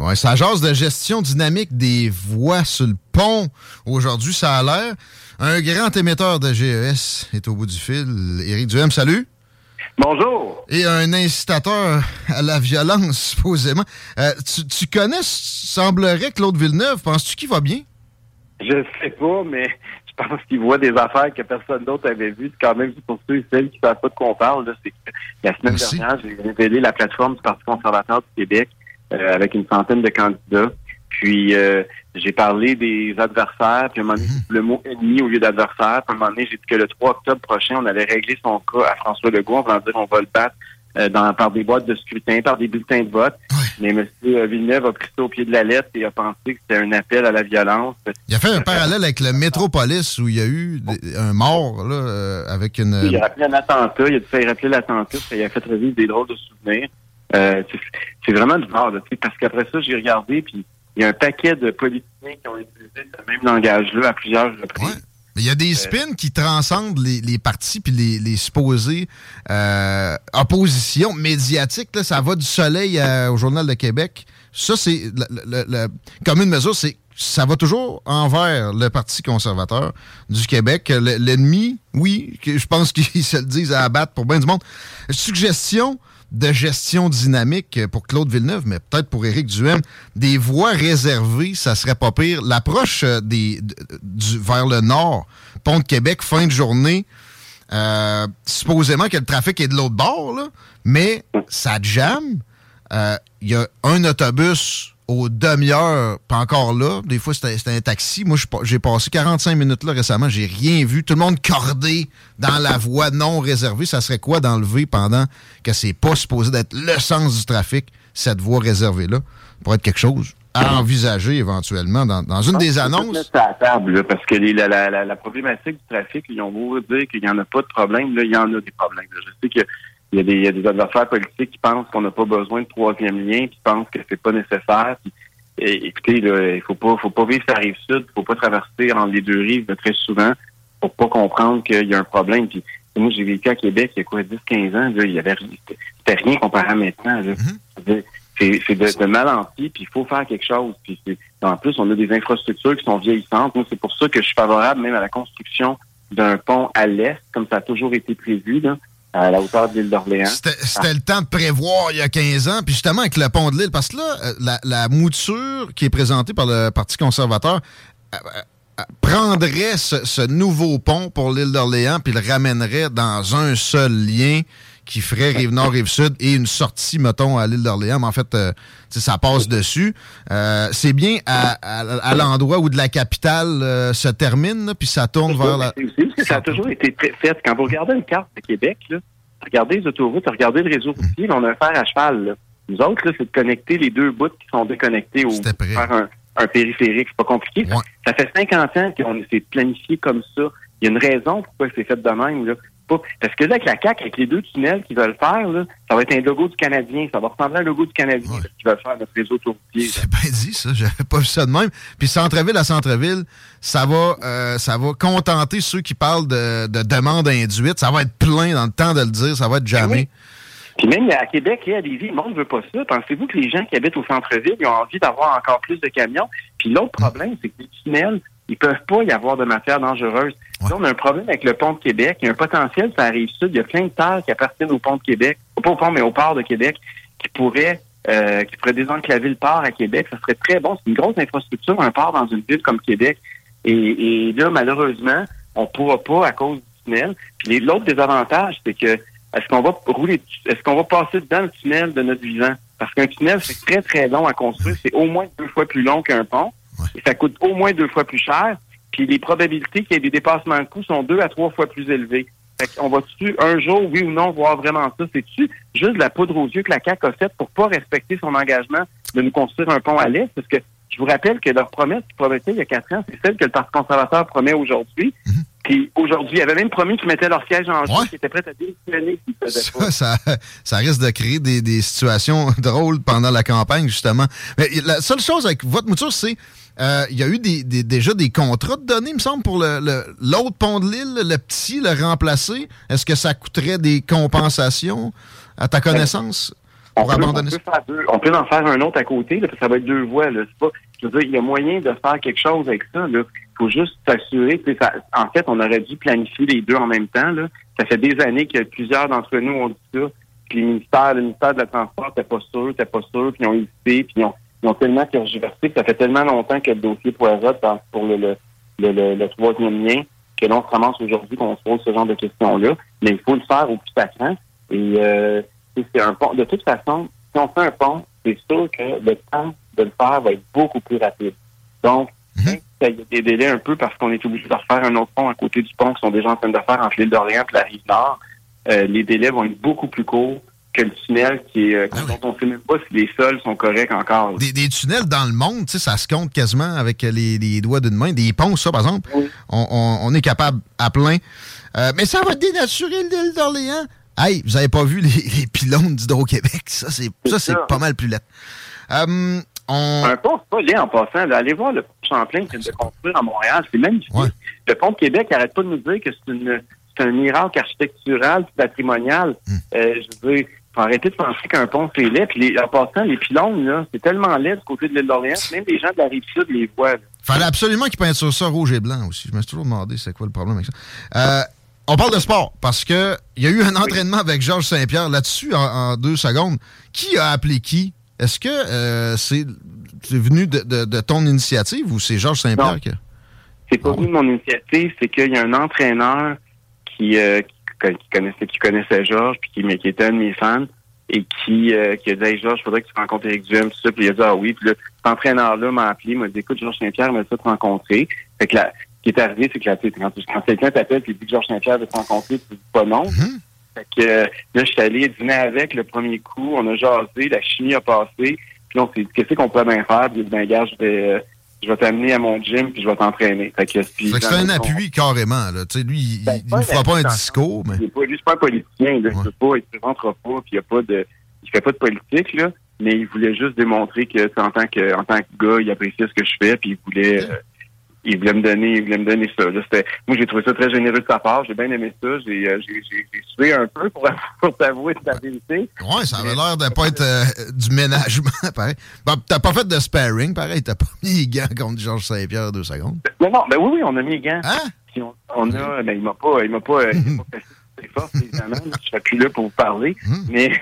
Ouais, ça jase de gestion dynamique des voies sur le pont. Aujourd'hui, ça a l'air. Un grand émetteur de GES est au bout du fil. Éric Duhem, salut. Bonjour. Et un incitateur à la violence, supposément. Euh, tu, tu connais, semblerait, Claude Villeneuve. Penses-tu qu'il va bien? Je sais pas, mais je pense qu'il voit des affaires que personne d'autre avait vues. C'est quand même pour ceux et celles qui ne savent pas de quoi on parle. C'est la semaine Merci. dernière, j'ai révélé la plateforme du Parti conservateur du Québec avec une centaine de candidats. Puis euh, j'ai parlé des adversaires, puis à un moment donné, Mhm. le mot ennemi au lieu d'adversaire. Puis à un moment donné, j'ai dit que le 3 octobre prochain, on allait régler son cas à François Legault en voulant dire on va le battre euh, dans, par des boîtes de scrutin, par des bulletins de vote. Mais M. Villeneuve a pris ça au pied de la lettre et a pensé que c'était un appel à la violence. Il a fait un parallèle avec le Métropolis où il y a eu des- un mort là, euh, avec une. Il a rappelé un attentat, il a dû faire rappeler l'attentat, il a fait revivre des drôles de souvenirs. Euh, c'est- vraiment du genre, là, parce qu'après ça, j'ai regardé, puis il y a un paquet de politiciens qui ont utilisé ce même langage-là à plusieurs reprises. Ouais. Mais il y a des spins qui transcendent les, les partis puis les, les supposées euh, oppositions médiatiques. Là, ça va du soleil à- au Journal de Québec. Ça, c'est comme une mesure, c'est ça va toujours envers le Parti conservateur du Québec. Le- L'ennemi, oui, je pense qu'ils se le disent à abattre pour bien du monde. Suggestion de gestion dynamique pour Claude Villeneuve, mais peut-être pour Éric Duhem, des voies réservées, ça serait pas pire. L'approche euh, des du vers le nord, pont de Québec, fin de journée, euh, supposément que le trafic est de l'autre bord, mais ça jamme. Euh, Il y a un autobus aux demi-heures, pas encore là. Des fois, c'était un taxi. Moi, j'ai passé 45 minutes là récemment. J'ai rien vu. Tout le monde cordé dans la voie non réservée. Ça serait quoi d'enlever pendant que c'est pas supposé d'être le sens du trafic, cette voie réservée-là? Pour être quelque chose à envisager éventuellement dans, dans une des Faut tout annonces. à la table, là, parce que les- la, la, la, la problématique du trafic, ils ont beau dire qu'il n'y en a pas de problème, là, il y en a des problèmes. là. Je sais qu'il y a des, il y a des adversaires politiques qui pensent qu'on n'a pas besoin de troisième lien, qui pensent que c'est pas nécessaire. Puis, et- écoutez, il faut pas, faut pas vivre sur la rive sud, il faut pas traverser entre les deux rives très souvent pour pas comprendre qu'il y a un problème. Puis, moi, j'ai vécu à Québec il y a quoi, 10, 15 ans, là, il y avait rien- c'était c'était rien comparé à maintenant. là. Dire, C'est de, de mal en pis, puis il faut faire quelque chose. Puis en plus, on a des infrastructures qui sont vieillissantes. Moi, c'est pour ça que je suis favorable même à la construction d'un pont à l'est, comme ça a toujours été prévu, là, à la hauteur de l'île d'Orléans. C'était le temps de prévoir il y a 15 ans, puis justement avec le pont de l'île, parce que là, euh, la, la mouture qui est présentée par le Parti conservateur euh, euh, prendrait ce, ce nouveau pont pour l'île d'Orléans, puis le ramènerait dans un seul lien qui ferait Rive-Nord, Rive-Sud et une sortie, mettons, à l'île d'Orléans. Mais en fait, euh, ça passe dessus. Euh, c'est bien à, à- à l'endroit où de la capitale euh, se termine, là, puis ça tourne vers la... C'est aussi parce que ça a toujours été fait. Quand vous regardez une carte de Québec, là, regardez les autoroutes, regardez le réseau routier, on a un fer à cheval. là. Nous autres, c'est de connecter les deux bouts qui sont déconnectés prêt. faire un, un périphérique. C'est pas compliqué. Ouais. Ça fait 50 ans qu'on s'est planifié comme ça. Il y a une raison pourquoi c'est fait de même. Là. Pas- Parce que là, avec la CAQ, avec les deux tunnels qu'ils veulent faire, là, ça va être un logo du Canadien. Ça va ressembler à un logo du Canadien Ouais. qu'ils veulent faire notre réseau autoroutier. C'est bien dit, ça. J'avais pas vu ça de même. Puis centre-ville à centre-ville, ça va, euh, ça va contenter ceux qui parlent de, de demande induite. Ça va être plein dans le temps de le dire. Ça va être jamais. oui. Puis même à Québec et à Lévis, le monde ne veut pas ça. Pensez-vous que les gens qui habitent au centre-ville, ils ont envie d'avoir encore plus de camions? Puis l'autre problème, c'est que les tunnels, ils peuvent pas y avoir de matière dangereuse. Ouais. Là, on a un problème avec le pont de Québec. Il y a un potentiel, ça arrive sud. Il y a plein de terres qui appartiennent au pont de Québec. Pas au pont, mais au port de Québec, qui pourrait euh, qui pourrait désenclaver le port à Québec. Ça serait très bon. C'est une grosse infrastructure, un port dans une ville comme Québec. Et, et là, malheureusement, on pourra pas à cause du tunnel. Puis l'autre désavantage, c'est que est-ce qu'on va rouler, est-ce qu'on va passer dans le tunnel de notre vivant? Parce qu'un tunnel, c'est très, très long à construire. C'est au moins deux fois plus long qu'un pont. Et ça coûte au moins deux fois plus cher. Puis les probabilités qu'il y ait des dépassements de coûts sont deux à trois fois plus élevées. Fait on va-tu un jour, oui ou non, voir vraiment ça? C'est-tu juste la poudre aux yeux que la CAQ a faite pour pas respecter son engagement de nous construire un pont à l'Est? Parce que je vous rappelle que leur promesse qu'ils promettaient il y a quatre ans, c'est celle que le Parti conservateur promet aujourd'hui. Mhm. Puis aujourd'hui, il avait même promis qu'ils mettaient leur siège en jeu, qu'ils étaient prêts à démissionner ça, ça, ça, risque de créer des, des, situations drôles pendant la campagne, justement. Mais la seule chose avec votre mouture, c'est euh, il y a eu des, des, déjà des contrats de données, il me semble, pour l'autre le, pont de l'île, le petit, le remplacer. Est-ce que ça coûterait des compensations à ta connaissance? On peut, on peut, en faire un autre à côté, là, ça va être deux voies. Là. Pas, je veux dire, il y a moyen de faire quelque chose avec ça. Il faut juste s'assurer. En fait, on aurait dû planifier les deux en même temps. Là. Ça fait des années que plusieurs d'entre nous ont dit ça. Puis le ministère, le ministère de la Transport n'était pas sûr, n'était pas sûr, puis ils ont hésité, puis ils ont, ils ont tellement tergiversé que ça fait tellement longtemps que le dossier Poirot pour le, le, le, le, troisième lien que l'on se ramasse aujourd'hui qu'on se pose ce genre de questions-là. Mais il faut le faire au plus sacrant. Et euh, c'est un pont. De toute façon, si on fait un pont, c'est sûr que le temps de le faire va être beaucoup plus rapide. Donc, mhm. il y a des délais un peu parce qu'on est obligé de refaire un autre pont à côté du pont qui sont déjà en train de faire entre l'île d'Orléans et la rive nord. Euh, les délais vont être beaucoup plus courts que le tunnel qui est, euh, ah dont on ne sait même pas si les sols sont corrects encore. Des, des tunnels dans le monde, ça se compte quasiment avec les, les doigts d'une main. Des ponts, ça, par exemple, on, on, on, est capable à plein. Euh, mais ça va dénaturer l'île d'Orléans. Hey, vous avez pas vu les, les pylônes d'Hydro-Québec? Ça, c'est ça, c'est pas mal plus laid. Euh, on... Un pont, c'est pas laid en passant. Allez voir le pont Champlain qui vient de construire à Montréal. C'est magnifique. Le pont de Québec n'arrête pas de nous dire que c'est une c'est un miracle architectural patrimonial. Hmm. Euh, je veux dire, faut arrêter de penser qu'un pont, c'est laid. Puis les, en passant, les pylônes, là, c'est tellement laid du côté de l'île d'Orléans, même les gens de la rive sud les voient. Fallait absolument qu'ils peignent sur ça rouge et blanc aussi. Je me suis toujours demandé c'est quoi le problème avec ça. Euh, on parle de sport parce que il y a eu un entraînement avec Georges Saint-Pierre là-dessus en, deux secondes. Qui a appelé qui? Est-ce que euh, c'est venu de, ton initiative ou c'est Georges Saint-Pierre qui C'est pas venu de mon initiative, c'est qu'il y a un entraîneur qui, euh, qui, connaissait qui connaissait Georges puis qui, qui était un de mes fans et qui, euh, qui a dit hey, Georges, faudrait que tu rencontres Eric Duhem, tout ça, puis il a dit Ah oui, puis là, cet entraîneur-là m'a appelé, m'a dit Écoute, Georges Saint-Pierre m'a dit te rencontrer. Fait que ce qui est arrivé, c'est que là, quand, quand quelqu'un t'appelle et dit que Georges Saint-Pierre veut te rencontrer, tu dis pas non. Mm-hmm. Fait que euh, là, je suis allé dîner avec le premier coup, on a jasé, la chimie a passé, puis on s'est dit qu'est-ce qu'on pourrait bien faire, puis ben gars, je vais euh, je vais t'amener à mon gym puis je vais t'entraîner. Fait que, c'est un appui carrément. Là. Tu sais, lui, il ne ben, fera pas un discours. Mais... Il pas, pas un politicien. Il ne pas, il se présentera pas, puis il ne pas de. Il fait pas de politique, là, mais il voulait juste démontrer que en tant que en tant que gars, il appréciait ce que je fais, puis il voulait. Euh, il voulait me donner, il voulait me donner ça. moi, j'ai trouvé ça très généreux de sa part. J'ai bien aimé ça. J'ai, euh, j'ai, sué un peu pour, pour t'avouer la vérité. Oui, ça avait l'air de pas être euh, du ménagement, pareil. Bon, t'as pas fait de sparring, pareil. T'as pas mis les gants contre Georges Saint-Pierre deux secondes. Non, non, ben oui, oui, on a mis les gants. Hein? on, a, ben, il m'a pas, il m'a pas, il m'a pas fait fort, évidemment. Je serais plus là pour vous parler. Hum. Mais,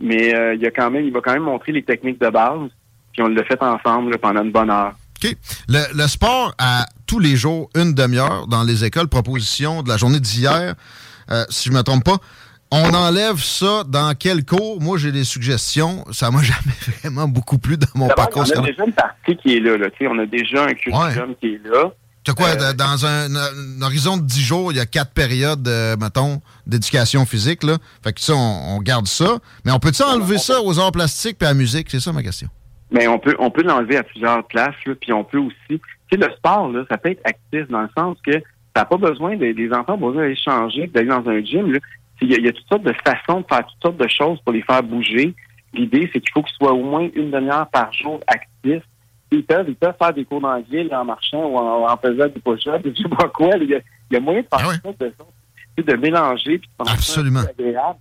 mais, euh, il a quand même, il va quand même montrer les techniques de base. Puis on l'a fait ensemble pendant une bonne heure. OK. Le, sport à tous les jours, une demi-heure dans les écoles, proposition de la journée d'hier, euh, si je me trompe pas. On enlève ça dans quel cours? Moi, j'ai des suggestions. Ça m'a jamais vraiment beaucoup plu dans mon parcours. On a déjà une partie qui est là. là. On a déjà un curriculum qui est là. Tu quoi, euh, dans un, horizon de 10 jours, il y a quatre périodes, euh, mettons, d'éducation physique. Là. Fait que ça, on, garde ça. Mais on peut-tu enlever ça aux arts plastiques et à la musique? C'est ça ma question. Mais on peut on peut l'enlever à plusieurs places, puis on peut aussi. Tu sais, le sport, là, ça peut être actif dans le sens que n'a pas besoin de, des enfants ont besoin d'aller changer, d'aller dans un gym. Là. Il, y a, toutes sortes de façons de faire toutes sortes de choses pour les faire bouger. L'idée, c'est qu'il faut qu'ils soient au moins une demi-heure par jour actifs. Ils peuvent, ils peuvent faire des cours d'anglais en marchant ou en, faisant des push-ups, je sais pas quoi. Il y a, moyen de faire ah ça, de, de mélanger puis de Absolument. agréable.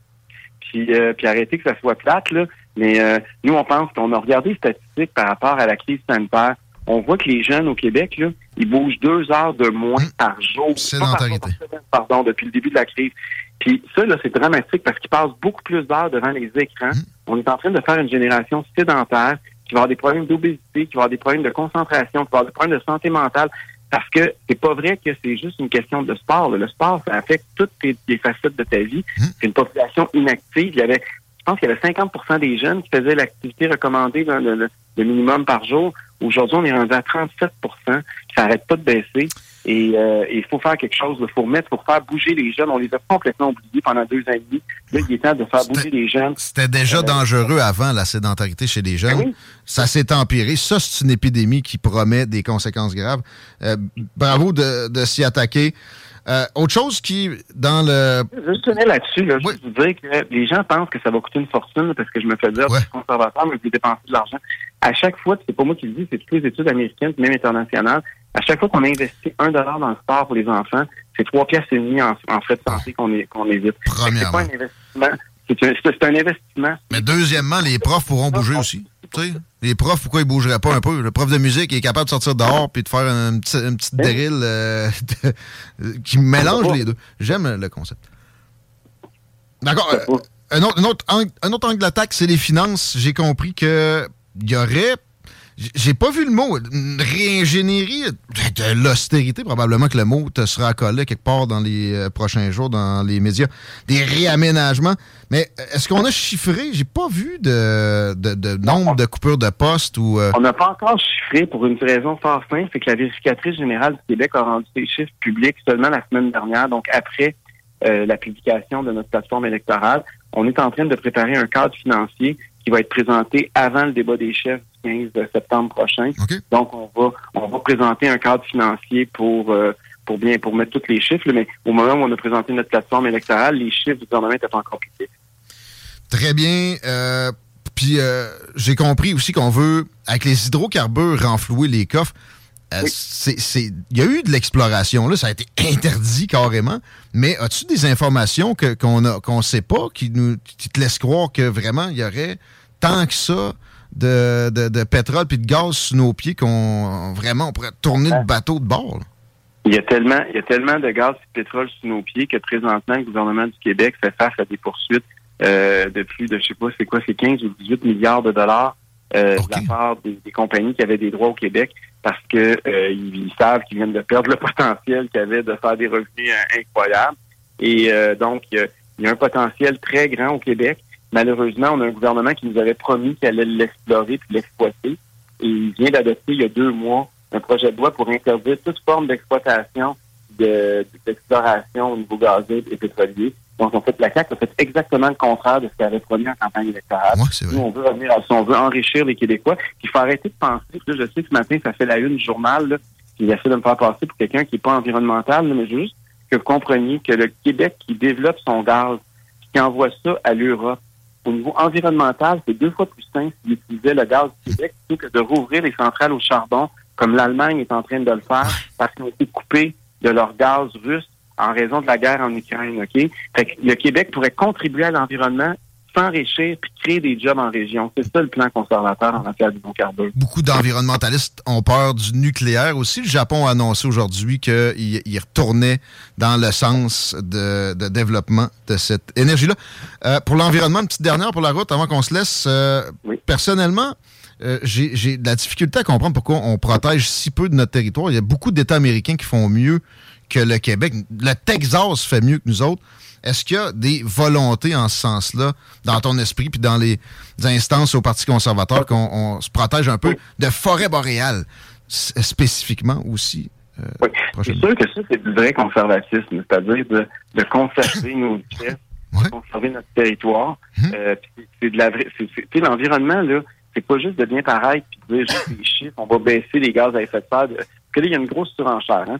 Puis, euh, puis arrêter que ça soit plate, là. Mais euh, nous, on pense qu'on a regardé les statistiques par rapport à la crise sanitaire. On voit que les jeunes au Québec, là, ils bougent deux heures de moins mmh. par jour. Sédentarité. Pardon, depuis le début de la crise. Puis ça, là, c'est dramatique parce qu'ils passent beaucoup plus d'heures devant les écrans. Mmh. on est en train de faire une génération sédentaire qui va avoir des problèmes d'obésité, qui va avoir des problèmes de concentration, qui va avoir des problèmes de santé mentale. Parce que c'est pas vrai que c'est juste une question de sport. Le sport, ça affecte toutes les, facettes de ta vie. Mmh. C'est une population inactive. Il y avait, je pense qu'il y avait 50% des jeunes qui faisaient l'activité recommandée, le, le, minimum par jour. Aujourd'hui, on est rendu à 37% Ça n'arrête pas de baisser. Et euh, il faut faire quelque chose, il faut remettre, pour faire bouger les jeunes. On les a complètement oubliés pendant deux ans et demi. Là, il est temps de faire bouger les jeunes. C'était déjà euh, dangereux avant la sédentarité chez les jeunes. Ben Ça s'est empiré. Ça, c'est une épidémie qui promet des conséquences graves. Euh, bravo de, de s'y attaquer. Euh, autre chose qui, dans le... Juste tenir là-dessus, là, je vous dire que les gens pensent que ça va coûter une fortune parce que je me fais dire, ouais. conservateur, mais vous dépensez de l'argent. À chaque fois, c'est pas moi qui le dis, c'est toutes les études américaines, même internationales, à chaque fois qu'on investit un dollar dans le sport pour les enfants, c'est trois pièces et demie en, frais de santé qu'on qu'on évite. C'est pas un investissement. C'est un, investissement. Mais deuxièmement, les profs pourront bouger aussi. les profs, pourquoi ils bougeraient pas un peu? Le prof de musique est capable de sortir dehors puis de faire une, petite drill euh, qui mélange les deux. J'aime le concept. D'accord. Euh, un, autre, un, autre, un autre angle d'attaque, c'est les finances. J'ai compris qu'il y aurait j'ai pas vu le mot. réingénierie de l'austérité, probablement que le mot te sera collé quelque part dans les euh, prochains jours dans les médias. Des réaménagements. Mais euh, est-ce qu'on a chiffré? J'ai pas vu de, de, nombre de coupures de postes ou. Euh, On n'a pas encore chiffré pour une raison fort simple, c'est que la vérificatrice générale du Québec a rendu ses chiffres publics seulement la semaine dernière, donc après la publication de notre plateforme électorale. On est en train de préparer un cadre financier qui va être présenté avant le débat des chefs 15 septembre prochain. Donc, on va, on va présenter un cadre financier pour, euh, pour bien, pour mettre tous les chiffres. Mais au moment où on a présenté notre plateforme électorale, les chiffres du gouvernement étaient encore publiés. Très bien. Euh, puis, euh, j'ai compris aussi qu'on veut, avec les hydrocarbures, renflouer les coffres. Il y a eu de l'exploration, là, ça a été interdit carrément, mais as-tu des informations qu'on ne qu'on sait pas qui, nous, qui te laissent croire que vraiment il y aurait tant que ça de, de, pétrole puis de gaz sous nos pieds qu'on vraiment on pourrait tourner le bateau de bord. Il y a tellement, il y a tellement de gaz et de pétrole sous nos pieds que présentement, le gouvernement du Québec fait face à des poursuites euh, de plus de, je sais pas, c'est quoi, c'est 15 ou 18 milliards de dollars euh, de la part des, compagnies qui avaient des droits au Québec parce que euh, ils, savent qu'ils viennent de perdre le potentiel qu'ils avaient de faire des revenus euh, incroyables. Et donc, il y a un potentiel très grand au Québec. Malheureusement, on a un gouvernement qui nous avait promis qu'il allait l'explorer et l'exploiter. Et il vient d'adopter il y a deux mois un projet de loi pour interdire toute forme d'exploitation d'exploration au niveau gazier et pétrolier. Donc, en fait, la CAQ a fait exactement le contraire de ce qu'elle avait promis en campagne électorale. Nous, on veut revenir à on veut enrichir les Québécois. Il faut arrêter de penser. je sais que ce matin, ça fait la une du journal, là, qui essaie de me faire passer pour quelqu'un qui n'est pas environnemental, mais juste que vous compreniez que le Québec qui développe son gaz, qui envoie ça à l'Europe, au niveau environnemental, c'est deux fois plus simple d'utiliser le gaz du Québec plutôt que de rouvrir les centrales au charbon, comme l'Allemagne est en train de le faire, parce qu'ils ont été coupés de leur gaz russe en raison de la guerre en Ukraine. Fait que le Québec pourrait contribuer à l'environnement s'enrichir puis créer des jobs en région. C'est ça le plan conservateur en matière d'hydrocarbures. Beaucoup d'environnementalistes ont peur du nucléaire aussi. Le Japon a annoncé aujourd'hui qu'il retournait dans le sens de, développement de cette énergie-là. Euh, pour l'environnement, une petite dernière pour la route avant qu'on se laisse. Euh, personnellement, euh, j'ai de la difficulté à comprendre pourquoi on protège si peu de notre territoire. Il y a beaucoup d'États américains qui font mieux que le Québec. Le Texas fait mieux que nous autres. Est-ce qu'il y a des volontés en ce sens-là dans ton esprit puis dans les instances au Parti conservateur qu'on se protège un peu de forêt boréale spécifiquement aussi? Euh, oui. C'est sûr que ça, c'est du vrai conservatisme, c'est-à-dire de, de conserver nos richesses, de conserver notre territoire. Hum. Euh, c'est de la vraie. C'est l'environnement, là, c'est pas juste de bien paraître puis de dire juste des chiffres, on va baisser les gaz à effet de serre. Parce que là, il y a une grosse surenchère. Hein?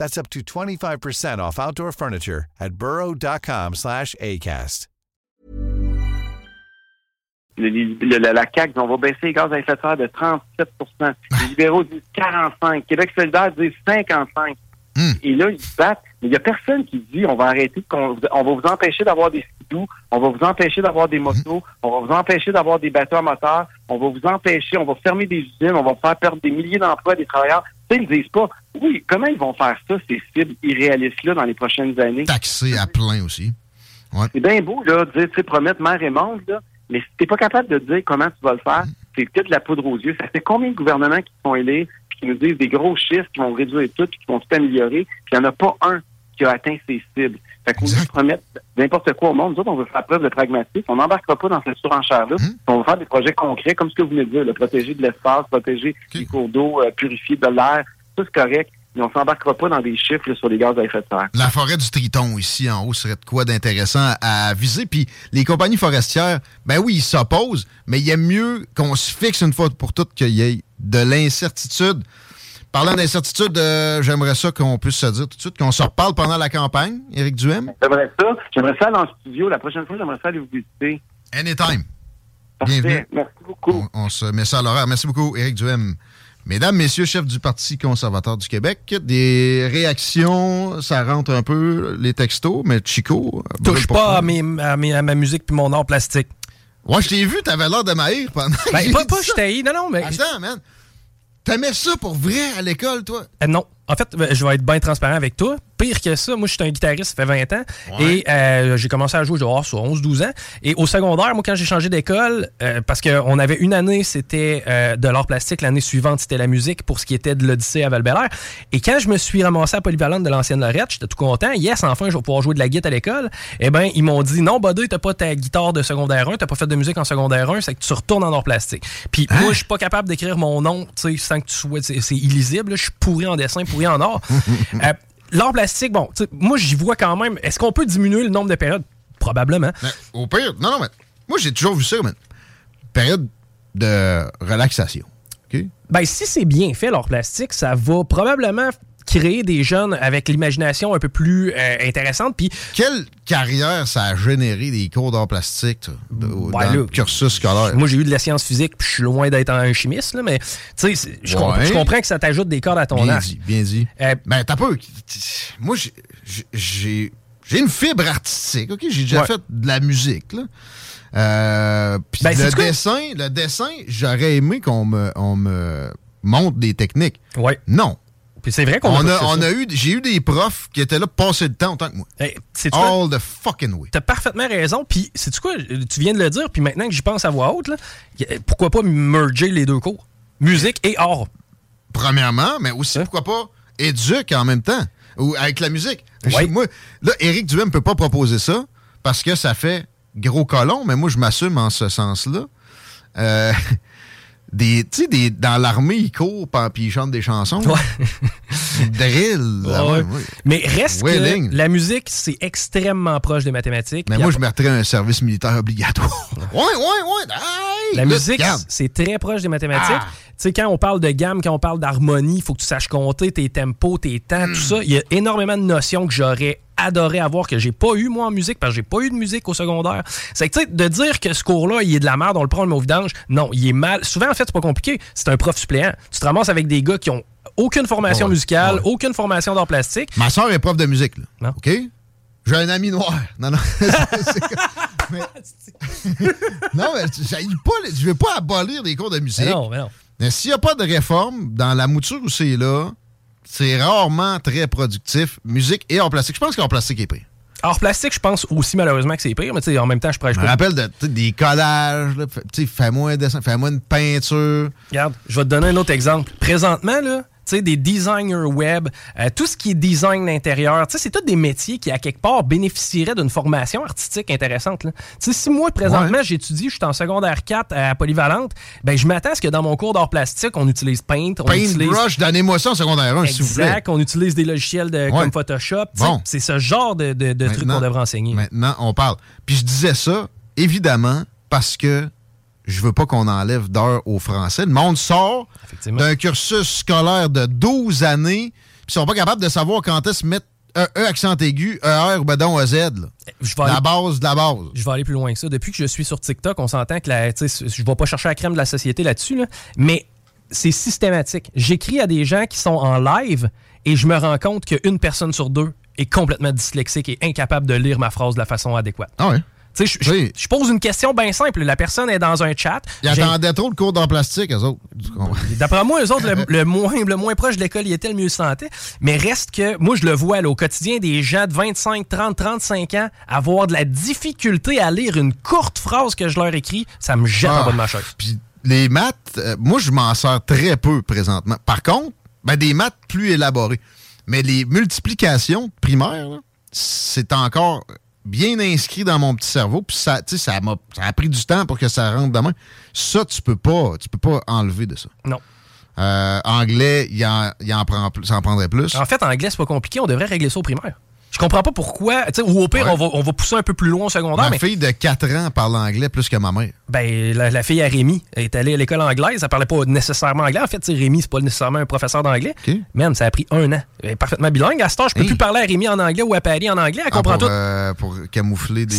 That's up to 25% off outdoor furniture at burrow.com slash ACAST. Le- le- le- la CAQ, on va baisser les gaz à effet de serre de 37 Les libéraux disent 45 Québec solidaire dit 55 Hmm. Et là, ils se battent. Mais il n'y a personne qui dit on va arrêter, on va vous empêcher d'avoir des skidoo, on va vous empêcher d'avoir des motos, on va vous empêcher d'avoir des bateaux à moteur, on va vous empêcher, on va fermer des usines, on va faire perdre des milliers d'emplois des travailleurs. Tu ils ne disent pas, oui, comment ils vont faire ça, ces cibles irréalistes-là, dans les prochaines années? Taxé à plein aussi. C'est bien beau, là, de dire, tu sais, promettre mer et monde, là, mais si t'es pas capable de dire comment tu vas le faire, c'est peut-être de la poudre aux yeux. Ça fait combien de gouvernements qui sont puis qui nous disent des gros chiffres qui vont réduire tout, puis qui vont tout améliorer, puis il n'y en a pas un qui a atteint ses cibles. Fait qu'on nous promettre n'importe quoi au monde. Nous autres, on veut faire preuve de pragmatisme. On n'embarquera pas dans cette surenchère-là. Mhm. On va faire des projets concrets, comme ce que vous venez de dire, là, protéger de l'espace, protéger les cours d'eau, euh, purifier de l'air. Tout c'est correct. Mais on s'embarquera pas dans des chiffres là, sur les gaz à effet de serre. La forêt du Triton ici en haut serait de quoi d'intéressant à viser. Puis les compagnies forestières, ben oui, ils s'opposent, mais il y a mieux qu'on se fixe une fois pour toutes qu'il y ait de l'incertitude. Parlant d'incertitude, euh, j'aimerais ça qu'on puisse se dire tout de suite qu'on se reparle pendant la campagne, Éric Duhem. J'aimerais ça. J'aimerais ça aller dans le studio. La prochaine fois, j'aimerais ça aller vous visiter. Anytime. Parfait. Bienvenue. Merci beaucoup. On, on se met ça à l'horaire. Merci beaucoup, Éric Duhem. Mesdames, messieurs, chefs du Parti conservateur du Québec, des réactions, ça rentre un peu, les textos, mais Chico... euh, Touche pas à, mes- à mes- à ma musique puis mon art plastique. Ouais, je t'ai vu, t'avais l'air de m'haïr pendant que Ben, pas, dit pas je t'haïs, non, non, mais. Attends, man. T'aimais ça pour vrai à l'école, toi? Euh, non. En fait, euh, je vais être bien transparent avec toi. Pire que ça, moi, je suis un guitariste, ça fait 20 ans. Ouais. Et euh, j'ai commencé à jouer, genre, sur 11-12 ans. Et au secondaire, moi, quand j'ai changé d'école, euh, parce qu'on avait une année, c'était euh, de l'art plastique. L'année suivante, c'était la musique pour ce qui était de l'Odyssée à val Et quand je me suis ramassé à Polyvalente de l'ancienne Lorette, j'étais tout content. Yes, enfin, je vais pouvoir jouer de la guitare à l'école. Eh bien, ils m'ont dit, non, Buddy, t'as pas ta guitare de secondaire 1, t'as pas fait de musique en secondaire 1, c'est que tu retournes en art plastique. Puis Hein? moi, je suis pas capable d'écrire mon nom, tu sais, sans que tu sois, c'est illisible. Je suis pourri en dessin, pourri en art. Euh, L'art plastique, bon, moi, j'y vois quand même. Est-ce qu'on peut diminuer le nombre de périodes? Probablement. Mais au pire, non, non, mais moi, j'ai toujours vu ça comme une période de relaxation. Ben, si c'est bien fait, l'art plastique, ça va probablement créer des jeunes avec l'imagination un peu plus euh, intéressante. Puis, Quelle carrière ça a généré des cours d'art plastique, toi, de- dans là, le cursus scolaire? moi, j'ai eu de la science physique, puis je suis loin d'être un chimiste, là, mais tu sais, je Ouais. comprends, que ça t'ajoute des cordes à ton bien arc. dit, bien dit. Euh, Ben, t'as peu. Moi, j'ai- j'ai une fibre artistique, OK? J'ai déjà Ouais. fait de la musique, là. Euh, puis Ben, le quoi? dessin, le dessin, j'aurais aimé qu'on me, on me montre des techniques. ouais. Non. Puis c'est vrai qu'on On a, on eu, j'ai eu des profs qui étaient là pour passer le temps autant que moi. Hey, quoi? All the fucking way. T'as parfaitement raison. Puis, c'est quoi? Tu viens de le dire, puis maintenant que j'y pense à voix haute, là, pourquoi pas merger les deux cours? Musique et art. Premièrement, mais aussi, Hein? pourquoi pas, éduque en même temps. Ou avec la musique. Ouais. Moi, là, Éric Duhem peut pas proposer ça parce que ça fait gros colon, mais moi, je m'assume en ce sens-là. Euh, des, des, dans l'armée, ils courent puis ils chantent des chansons. Drill. Ouais. ouais, ouais. Mais reste Wailing. que la musique, c'est extrêmement proche des mathématiques. Mais moi, à- je mettrais un service militaire obligatoire. ouais, ouais, ouais. Hey, La musique, c'est très proche des mathématiques. Ah. Tu sais, quand on parle de gamme, quand on parle d'harmonie, il faut que tu saches compter tes tempos, tes temps, Hmm. tout ça. Il y a énormément de notions que j'aurais adoré avoir, que j'ai pas eu, moi, en musique, parce que j'ai pas eu de musique au secondaire. C'est que, tu sais, de dire que ce cours-là, il est de la merde, on le prend, on le met au vidange, non, il est mal. Souvent, en fait, c'est pas compliqué. C'est un prof suppléant. Tu te ramasses avec des gars qui ont aucune formation Ouais, musicale, ouais. aucune formation d'art plastique. Ma soeur est prof de musique, là. Non. OK? J'ai un ami noir. Non, non. mais, non, mais je ne vais pas abolir les cours de musique. Mais non, mais non. Mais s'il n'y a pas de réforme dans la mouture où c'est là, c'est rarement très productif, musique et hors plastique. Je pense qu'en plastique est pire. Hors plastique, je pense aussi malheureusement que c'est pire, mais en même temps, je prêche Je me rappelle de, des collages, fais-moi un dessin, fais-moi une peinture. Regarde, je vais te donner un autre exemple. Présentement, là, des designers web, euh, tout ce qui est design d'intérieur, c'est tous des métiers qui, à quelque part, bénéficieraient d'une formation artistique intéressante. Si moi, présentement, j'étudie, je suis en secondaire 4 à Polyvalente, ben, je m'attends à ce que dans mon cours d'art plastique, on utilise Paint. On Paint, Brush, donnez-moi ça en secondaire 1, s'il vous plaît. Exact, on utilise des logiciels de, comme Photoshop. C'est ce genre de, de, trucs qu'on devrait enseigner. Maintenant, on parle. Puis je disais ça, évidemment, parce que je veux pas qu'on enlève d'heures aux Français. Le monde sort d'un cursus scolaire de 12 années, puis ils sont pas capables de savoir quand est-ce mettre un E accent aigu, un R ou ben un Z. la base de la base. Je vais aller plus loin que ça. Depuis que je suis sur TikTok, on s'entend que la, je vais pas chercher la crème de la société là-dessus, mais c'est systématique. J'écris à des gens qui sont en live et je me rends compte qu'une personne sur deux est complètement dyslexique et incapable de lire ma phrase de la façon adéquate. Ah ouais? Je pose une question bien simple. La personne est dans un chat. Ils attendaient trop le cours d'en plastique, eux autres. D'après moi, eux autres, le, moins, le moins proche de l'école, il était le mieux santé. Mais reste que, moi, je le vois au quotidien, des gens de 25, 30, 35 ans avoir de la difficulté à lire une courte phrase que je leur écris. Ça me jette en bas de ma chaise. Puis les maths, euh, moi, je m'en sers très peu présentement. Par contre, ben, des maths plus élaborées. Mais les multiplications primaires, c'est encore bien inscrit dans mon petit cerveau, puis ça, ça, m'a, ça a pris du temps pour que ça rentre demain. Ça, tu peux pas, tu peux pas enlever de ça. Non. Euh, anglais, il en, en, prend, ça en prendrait plus. En fait, anglais, c'est pas compliqué. On devrait régler ça au primaire. Je comprends pas pourquoi. Ou au pire, on, va, pousser un peu plus loin au secondaire. Ma fille de 4 ans parle anglais plus que ma mère. Ben, la, fille à Rémi est allée à l'école anglaise. Elle parlait pas nécessairement anglais. En fait, Rémi, c'est pas nécessairement un professeur d'anglais. Même, ça a pris un an. Elle est parfaitement bilingue. À ce temps, je peux plus parler à Rémi en anglais ou à Paris en anglais. Elle ah, comprend pour, tout. Euh, pour camoufler des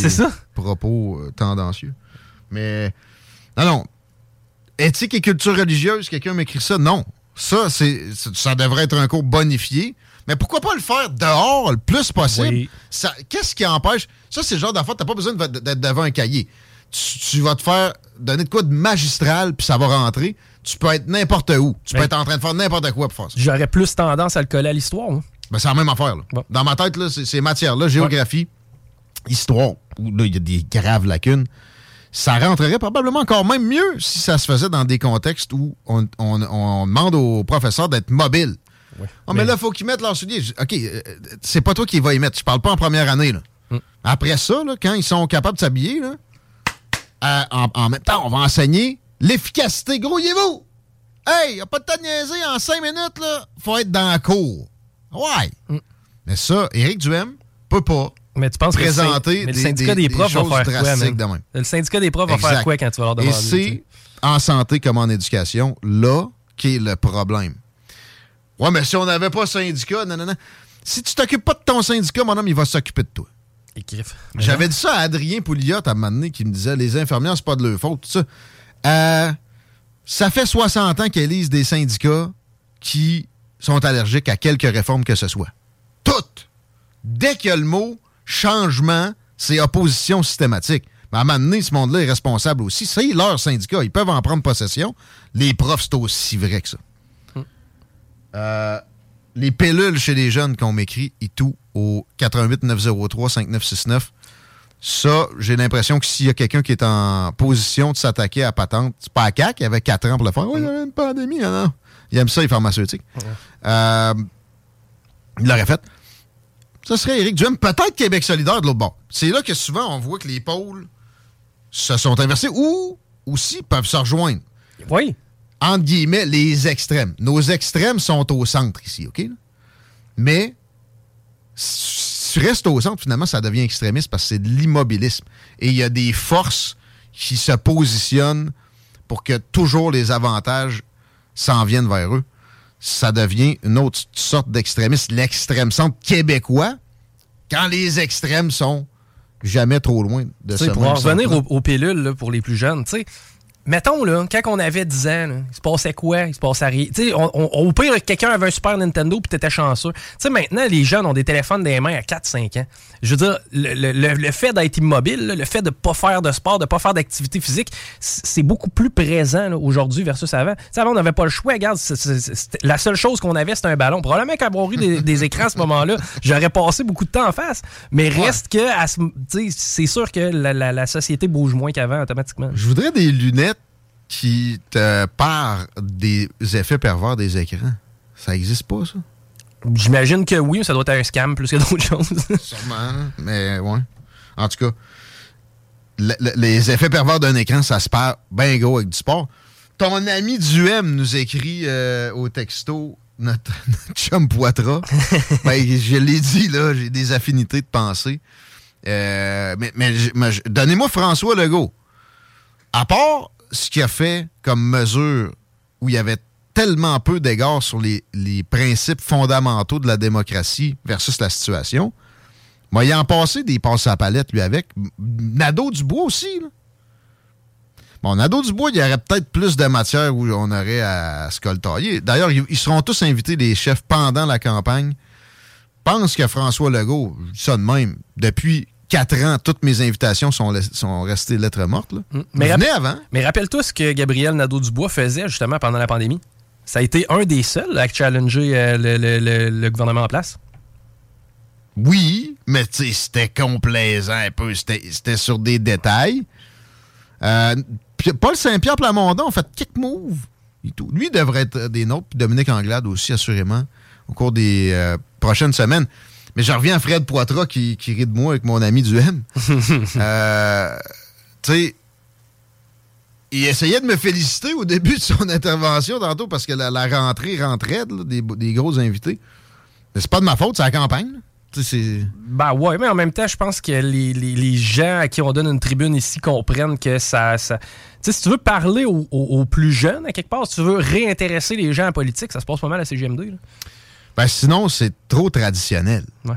propos euh, tendancieux. Mais, non, non. Éthique et culture religieuse, quelqu'un m'écrit ça? Non. Ça, c'est, ça devrait être un cours bonifié. Mais pourquoi pas le faire dehors le plus possible? Qu'est-ce qui empêche? Ça, c'est le genre d'affaire, t'as pas besoin d'être devant un cahier. Tu, vas te faire donner de quoi de magistral, puis ça va rentrer. Tu peux être n'importe où. Tu peux être en train de faire n'importe quoi pour faire ça. J'aurais plus tendance à le coller à l'histoire. Ben, c'est la même affaire. Dans ma tête, là, ces matières-là, géographie, histoire, où il y a des graves lacunes, ça rentrerait probablement encore même mieux si ça se faisait dans des contextes où on, on demande aux professeurs d'être mobiles. Ah, mais, là, il faut qu'ils mettent leurs souliers. OK, euh, c'est pas toi qui va y mettre. Je parle pas en première année. Là. Mm. Après ça, quand ils sont capables de s'habiller, euh, en, même temps, on va enseigner l'efficacité. Grouillez-vous! Hey, y a pas de temps de niaiser. En cinq minutes, là, faut être dans la cour. Ouais. Mm. Mais ça, Éric Duhem peut pas mais tu penses présenter que le syndicat des, profs va faire quoi, même? Le syndicat des profs va faire quoi quand tu vas leur demander? Et c'est en santé comme en éducation, là, qui est le problème. Ouais, mais si on n'avait pas syndicat, non, non, non. Si tu t'occupes pas de ton syndicat, mon homme, il va s'occuper de toi. J'avais dit ça à Adrien Pouliot à un moment donné qui me disait les infirmières, c'est pas de leur faute, tout ça. Euh, ça fait 60 ans qu'elle lisent des syndicats qui sont allergiques à quelque réforme que ce soit. Toutes! Dès qu'il y a le mot changement, c'est opposition systématique. Mais à un moment donné, ce monde-là est responsable aussi. C'est leur syndicat. Ils peuvent en prendre possession. Les profs, c'est aussi vrai que ça. Euh, les pilules chez les jeunes qu'on m'écrit et tout au 88 903 5969. Ça, j'ai l'impression que s'il y a quelqu'un qui est en position de s'attaquer à patente, c'est pas à CAC, il avait 4 ans pour le faire. Oui, il y a une pandémie, non? Il aime ça, les pharmaceutiques. Euh, il l'aurait fait. Ça serait Éric Duhem, peut-être Québec solidaire de l'autre bord. C'est là que souvent on voit que les pôles se sont inversés ou aussi peuvent se rejoindre. Oui entre guillemets, les extrêmes. Nos extrêmes sont au centre ici, OK? Mais si tu restes au centre, finalement, ça devient extrémiste parce que c'est de l'immobilisme. Et il y a des forces qui se positionnent pour que toujours les avantages s'en viennent vers eux. Ça devient une autre sorte d'extrémisme, l'extrême centre québécois, quand les extrêmes sont jamais trop loin de ce Pour revenir aux, pilules pour les plus jeunes, tu sais, mettons, là, quand on avait 10 ans, là, il se passait quoi? Il se passait rien. Tu sais, on, on- au pire, quelqu'un avait un Super Nintendo puis t'étais chanceux. Tu sais, maintenant, les jeunes ont des téléphones des mains à 4-5 ans. Je veux dire, le, le- le- fait d'être immobile, là, le fait de pas faire de sport, de pas faire d'activité physique, c'est beaucoup plus présent aujourd'hui versus avant. Tu sais, avant, on n'avait pas le choix. Regarde, la seule chose qu'on avait, c'était un ballon. Probablement qu'avoir eu des, des écrans à ce moment-là, j'aurais passé beaucoup de temps en face. Mais reste que, c'est sûr que la, la- la société bouge moins qu'avant automatiquement. Je voudrais des lunettes qui te parent des effets pervers des écrans. Ça existe pas, ça? J'imagine que oui, mais ça doit être un scam plus que d'autres choses. Sûrement, mais ouais. En tout cas, le- le- les effets pervers d'un écran, ça se perd bien gros avec du sport. Ton ami du M nous écrit euh, au texto, notre, notre chum Poitras. ben, je l'ai dit, là, j'ai des affinités de pensée. Euh, mais mais, donnez-moi François Legault. À part ce qu'il a fait comme mesure où il y avait tellement peu d'égards sur les, principes fondamentaux de la démocratie versus la situation, moi, il en passé des passes à palette, lui, avec. Nadeau Dubois aussi, là. Bon, Nadeau Dubois, il y aurait peut-être plus de matière où on aurait à, se coltailler. D'ailleurs, ils, seront tous invités, les chefs, pendant la campagne. Pense que François Legault, ça de même, depuis quatre ans, toutes mes invitations sont, sont restées lettres mortes. Là. Mais Venez avant. Mais rappelle-toi ce que Gabriel Nadeau-Dubois faisait justement pendant la pandémie. Ça a été un des seuls à challenger euh, le, le- le- le gouvernement en place. Oui, mais tu sais, c'était complaisant un peu. C'était sur des détails. Euh, Paul Saint-Pierre Plamondon a fait et tout. Lui devrait être des nôtres. Puis Dominique Anglade aussi, assurément, au cours des euh, prochaines semaines. Mais je reviens à Fred Poitras qui, qui rit de moi avec mon ami du M. Euh, tu sais, il essayait de me féliciter au début de son intervention tantôt parce que la, la rentrée rentrait là, des, des gros invités. Mais c'est pas de ma faute, c'est la campagne. Ben ouais, mais en même temps, je pense que les, les- les gens à qui on donne une tribune ici comprennent que ça. ça- Tu sais, si tu veux parler aux, aux- aux plus jeunes, à quelque part, si tu veux réintéresser les gens en politique, ça se passe pas mal à CGMD. là. Ben sinon, c'est trop traditionnel. Ouais.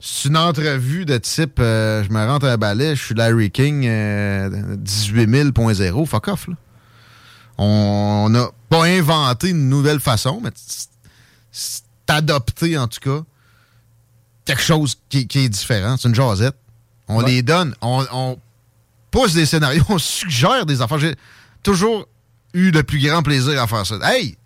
C'est une entrevue de type euh, je me rentre un balai, je suis Larry King euh, 18 000.0, fuck off. Là. On n'a pas inventé une nouvelle façon, mais c'est- c'est adopté en tout cas quelque chose qui, qui est différent. C'est une jasette. On Ouais. les donne, on, on pousse des scénarios, on suggère des affaires. J'ai toujours eu le plus grand plaisir à faire ça. Hey,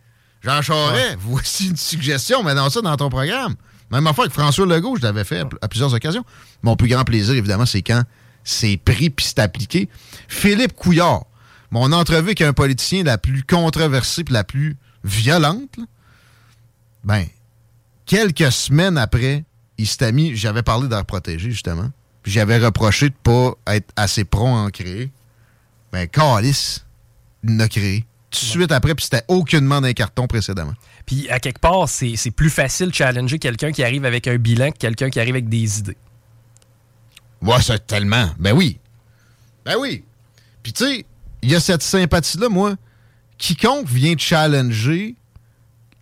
Jean Charest, voici une suggestion, mais dans ça dans ton programme. Même affaire que François Legault, je l'avais fait à, à plusieurs occasions. Mon plus grand plaisir, évidemment, c'est quand c'est pris puis c'est appliqué. Philippe Couillard, mon entrevue avec un politicien la plus controversée puis la plus violente, là, ben, quelques semaines après, il s'était mis, j'avais parlé d'air protégé, justement, puis j'avais reproché de pas être assez prompt à en créer. Ben, Calis, il l'a créé. Tout de suite après, puis c'était aucunement d'un carton précédemment. Puis à quelque part, c'est c'est plus facile de challenger quelqu'un qui arrive avec un bilan que quelqu'un qui arrive avec des idées. Ouais, ça, tellement. Ben oui. Ben oui. Puis tu sais, il y a cette sympathie-là, moi. Quiconque vient challenger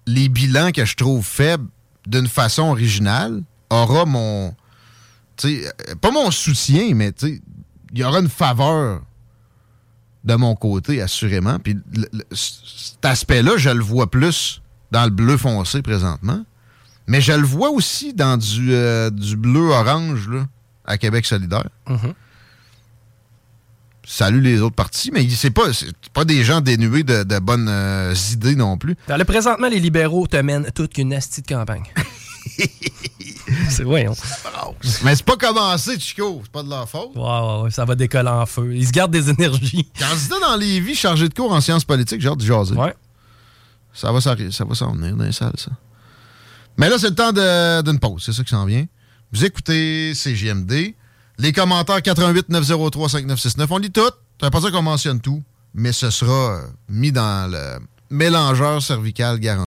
les bilans que je trouve faibles d'une façon originale aura mon. Tu sais, euh, pas mon soutien, mais tu sais, il y aura une faveur de mon côté, assurément. Puis le- le- cet aspect-là, je le vois plus dans le bleu foncé présentement. Mais je le vois aussi dans du, euh, du bleu-orange, à Québec solidaire. Mhm. Salut les autres partis, mais c'est pas, pas des gens dénués de, de bonnes euh, idées non plus. Là, présentement, les libéraux te mènent toute qu'une astie de campagne. c'est voyons. Mais c'est pas commencé, Chico. C'est pas de leur faute. Ouais, ouais, ouais, ça va décoller en feu. Ils se gardent des énergies. Candidat dans les vies chargé de cours en sciences politiques, hâte de jaser. Ouais. Ça va s'en ça va s'en venir dans les salles, ça. Mais là, c'est le temps d'une pause. C'est ça qui s'en vient. Vous écoutez CGMD. Les commentaires 88 903 5969. On lit tout. Ça veut pas dire qu'on mentionne tout, mais ce sera euh, mis dans le mélangeur cervical garanti.